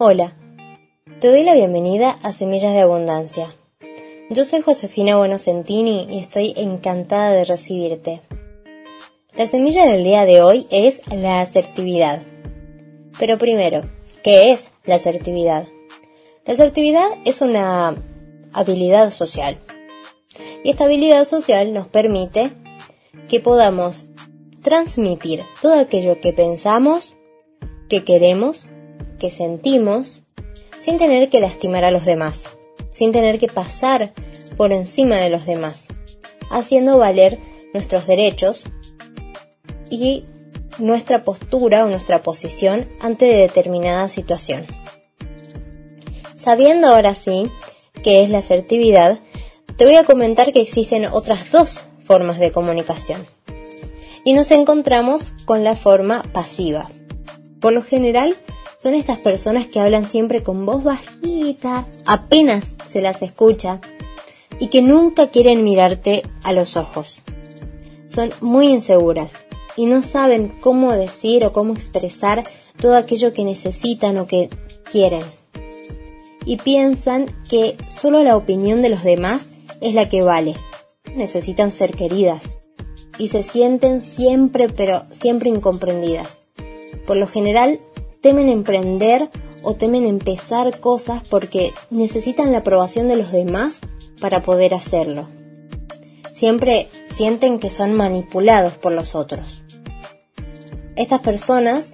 Hola, te doy la bienvenida a Semillas de Abundancia. Yo soy Josefina Buenosentini y estoy encantada de recibirte. La semilla del día de hoy es la asertividad. Pero primero, ¿qué es la asertividad? La asertividad es una habilidad social. Y esta habilidad social nos permite que podamos transmitir todo aquello que pensamos, que queremos, que sentimos, sin tener que lastimar a los demás, sin tener que pasar por encima de los demás, haciendo valer nuestros derechos y nuestra postura o nuestra posición ante determinada situación. Sabiendo ahora sí qué es la asertividad, te voy a comentar que existen otras dos formas de comunicación. Y nos encontramos con la forma pasiva. Por lo general, son estas personas que hablan siempre con voz bajita, apenas se las escucha y que nunca quieren mirarte a los ojos. Son muy inseguras y no saben cómo decir o cómo expresar todo aquello que necesitan o que quieren. Y piensan que solo la opinión de los demás es la que vale. Necesitan ser queridas y se sienten siempre pero siempre incomprendidas. Por lo general temen emprender o temen empezar cosas porque necesitan la aprobación de los demás para poder hacerlo. Siempre sienten que son manipulados por los otros. Estas personas,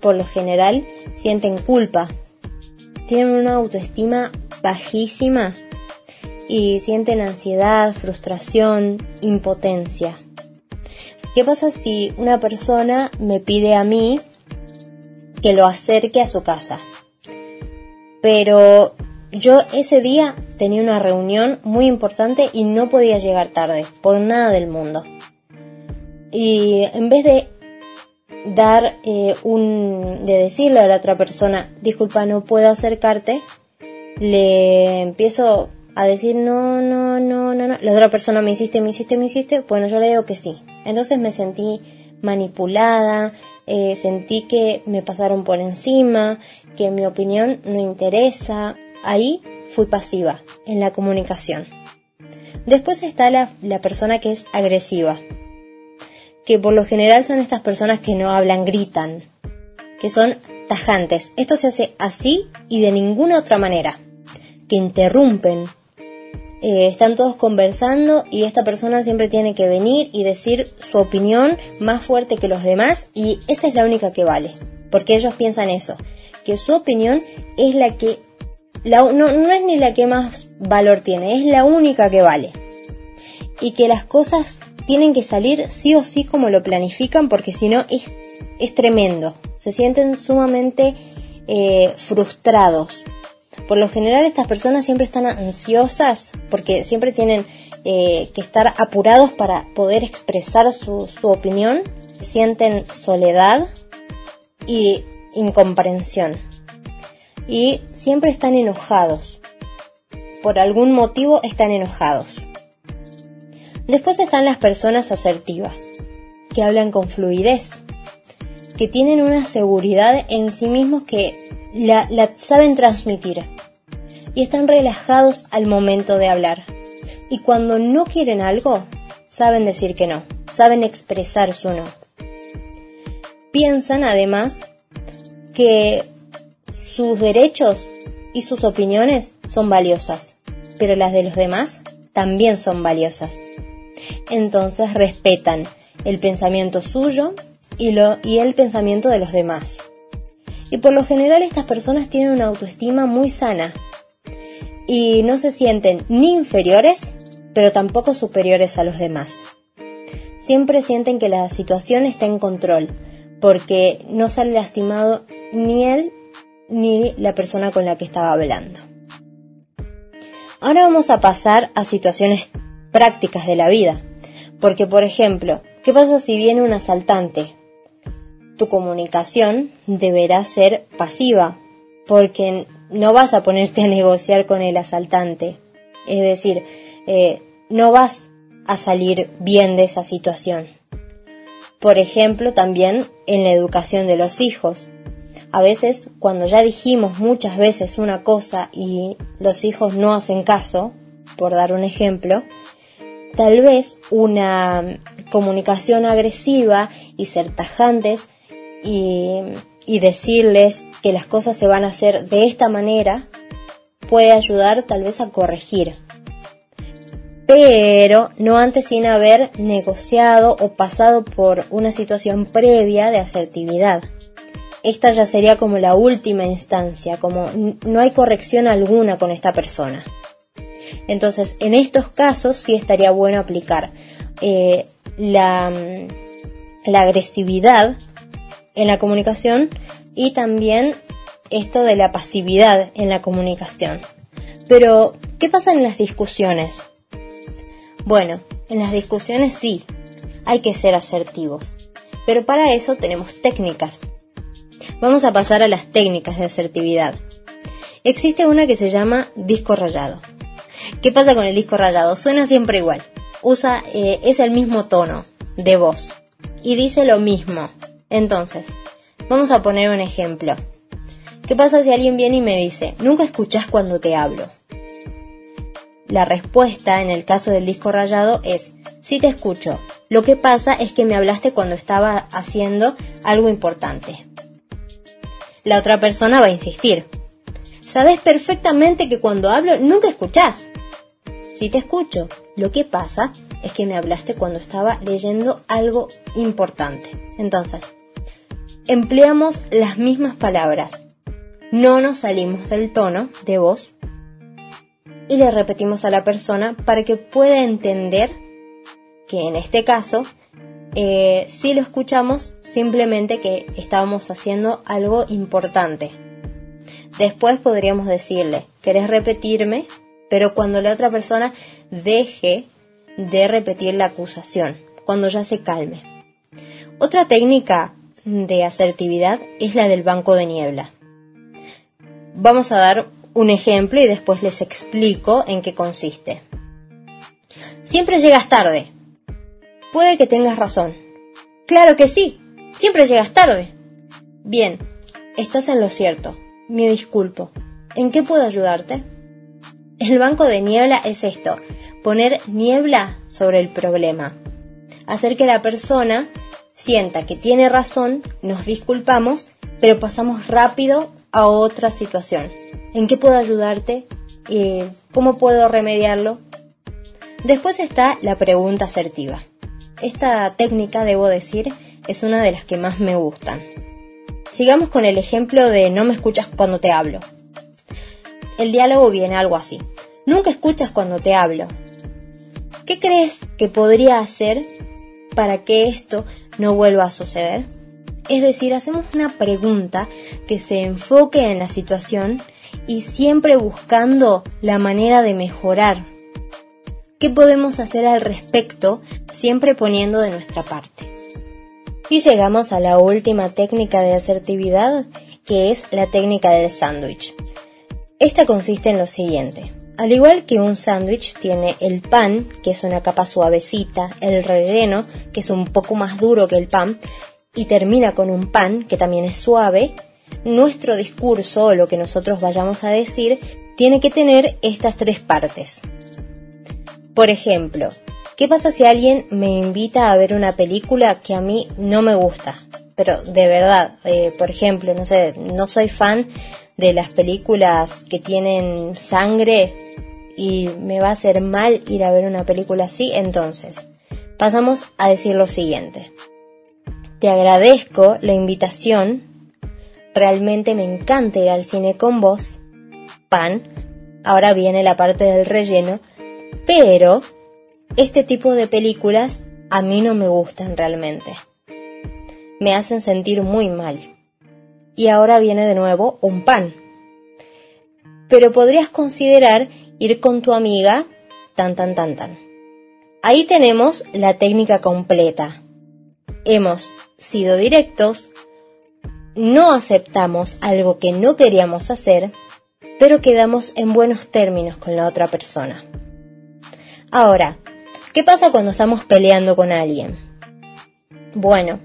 por lo general, sienten culpa, tienen una autoestima bajísima y sienten ansiedad, frustración, impotencia. ¿Qué pasa si una persona me pide a mí que lo acerque a su casa. Pero yo ese día tenía una reunión muy importante y no podía llegar tarde, por nada del mundo. Y en vez de dar eh, un, de decirle a la otra persona, disculpa, no puedo acercarte, le empiezo a decir, no, no, no, no, no. La otra persona me hiciste, me hiciste, me hiciste. Bueno, yo le digo que sí. Entonces me sentí manipulada, eh, sentí que me pasaron por encima, que mi opinión no interesa. Ahí fui pasiva en la comunicación. Después está la, la persona que es agresiva, que por lo general son estas personas que no hablan, gritan, que son tajantes. Esto se hace así y de ninguna otra manera, que interrumpen, eh, están todos conversando y esta persona siempre tiene que venir y decir su opinión más fuerte que los demás y esa es la única que vale, porque ellos piensan eso, que su opinión es la que, no, no es ni la que más valor tiene, es la única que vale. Y que las cosas tienen que salir sí o sí como lo planifican porque si no es, es tremendo, se sienten sumamente eh, frustrados por lo general estas personas siempre están ansiosas porque siempre tienen eh, que estar apurados para poder expresar su, su opinión, sienten soledad y incomprensión y siempre están enojados. Por algún motivo están enojados. Después están las personas asertivas, que hablan con fluidez, que tienen una seguridad en sí mismos que la, saben transmitir y están relajados al momento de hablar. Y cuando no quieren algo, saben decir que no, saben expresar su no. Piensan además que sus derechos y sus opiniones son valiosas, pero las de los demás también son valiosas. Entonces respetan el pensamiento suyo y, lo, y el pensamiento de los demás. Y por lo general estas personas tienen una autoestima muy sana y no se sienten ni inferiores, pero tampoco superiores a los demás. Siempre sienten que la situación está en control, porque no sale lastimado ni él ni la persona con la que estaba hablando. Ahora vamos a pasar a situaciones prácticas de la vida, porque por ejemplo, ¿qué pasa si viene un asaltante tu comunicación deberá ser pasiva, porque no vas a ponerte a negociar con el asaltante. Es decir, eh, no vas a salir bien de esa situación. Por ejemplo, también en la educación de los hijos. A veces, cuando ya dijimos muchas veces una cosa y los hijos no hacen caso, por dar un ejemplo, tal vez una comunicación agresiva y ser tajantes y, decirles que las cosas se van a hacer de esta manera puede ayudar tal vez a corregir. Pero no antes sin haber negociado o pasado por una situación previa de asertividad. Esta ya sería como la última instancia, como no hay corrección alguna con esta persona. Entonces, en estos casos sí estaría bueno aplicar eh, la, la agresividad en la comunicación y también esto de la pasividad en la comunicación. Pero, ¿qué pasa en las discusiones? Bueno, en las discusiones sí, hay que ser asertivos. Pero para eso tenemos técnicas. Vamos a pasar a las técnicas de asertividad. Existe una que se llama disco rayado. ¿Qué pasa con el disco rayado? Suena siempre igual. Usa, eh, es el mismo tono de voz. Y dice lo mismo. Entonces, vamos a poner un ejemplo. ¿Qué pasa si alguien viene y me dice, nunca escuchas cuando te hablo? La respuesta en el caso del disco rayado es, sí te escucho. Lo que pasa es que me hablaste cuando estaba haciendo algo importante. La otra persona va a insistir. Sabes perfectamente que cuando hablo nunca escuchás. Sí te escucho. Lo que pasa es que me hablaste cuando estaba leyendo algo importante. Entonces, empleamos las mismas palabras no nos salimos del tono de voz y le repetimos a la persona para que pueda entender que en este caso eh, si lo escuchamos simplemente que estábamos haciendo algo importante. Después podríamos decirle, ¿querés repetirme? Pero cuando la otra persona deje de repetir la acusación, cuando ya se calme. Otra técnica de asertividad es la del banco de niebla. Vamos a dar un ejemplo y después les explico en qué consiste. Siempre llegas tarde. Puede que tengas razón. Claro que sí. Siempre llegas tarde. Bien, estás en lo cierto. Me disculpo. ¿En qué puedo ayudarte? El banco de niebla es esto, poner niebla sobre el problema. Hacer que la persona sienta que tiene razón, nos disculpamos, pero pasamos rápido a otra situación. ¿En qué puedo ayudarte? ¿Cómo puedo remediarlo? Después está la pregunta asertiva. Esta técnica, debo decir, es una de las que más me gustan. Sigamos con el ejemplo de no me escuchas cuando te hablo. El diálogo viene algo así. Nunca escuchas cuando te hablo. ¿Qué crees que podría hacer para que esto no vuelva a suceder? Es decir, hacemos una pregunta que se enfoque en la situación y siempre buscando la manera de mejorar. ¿Qué podemos hacer al respecto? Siempre poniendo de nuestra parte. Y llegamos a la última técnica de asertividad, que es la técnica del sándwich. Esta consiste en lo siguiente. Al igual que un sándwich tiene el pan, que es una capa suavecita, el relleno, que es un poco más duro que el pan, y termina con un pan que también es suave, nuestro discurso o lo que nosotros vayamos a decir tiene que tener estas tres partes. Por ejemplo, ¿qué pasa si alguien me invita a ver una película que a mí no me gusta? Pero de verdad, eh, por ejemplo, no sé, no soy fan de las películas que tienen sangre y me va a hacer mal ir a ver una película así, entonces pasamos a decir lo siguiente. Te agradezco la invitación. Realmente me encanta ir al cine con vos. Pan. Ahora viene la parte del relleno. Pero este tipo de películas a mí no me gustan realmente. Me hacen sentir muy mal. Y ahora viene de nuevo un pan. Pero podrías considerar ir con tu amiga tan tan tan tan. Ahí tenemos la técnica completa hemos sido directos, no aceptamos algo que no queríamos hacer, pero quedamos en buenos términos con la otra persona. Ahora, ¿qué pasa cuando estamos peleando con alguien? Bueno,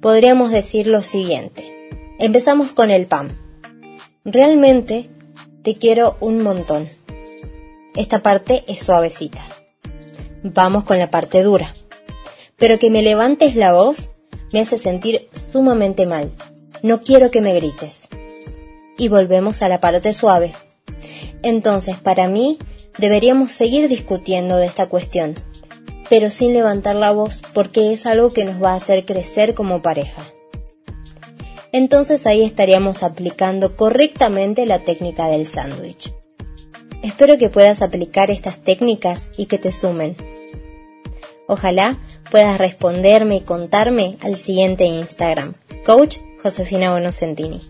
podríamos decir lo siguiente. Empezamos con el pan. Realmente te quiero un montón. Esta parte es suavecita. Vamos con la parte dura. Pero que me levantes la voz me hace sentir sumamente mal. No quiero que me grites. Y volvemos a la parte suave. Entonces, para mí, deberíamos seguir discutiendo de esta cuestión, pero sin levantar la voz porque es algo que nos va a hacer crecer como pareja. Entonces ahí estaríamos aplicando correctamente la técnica del sándwich. Espero que puedas aplicar estas técnicas y que te sumen. Ojalá puedas responderme y contarme al siguiente Instagram, Coach Josefina Bonocentini.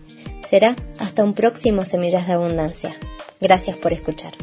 Será hasta un próximo Semillas de Abundancia. Gracias por escuchar.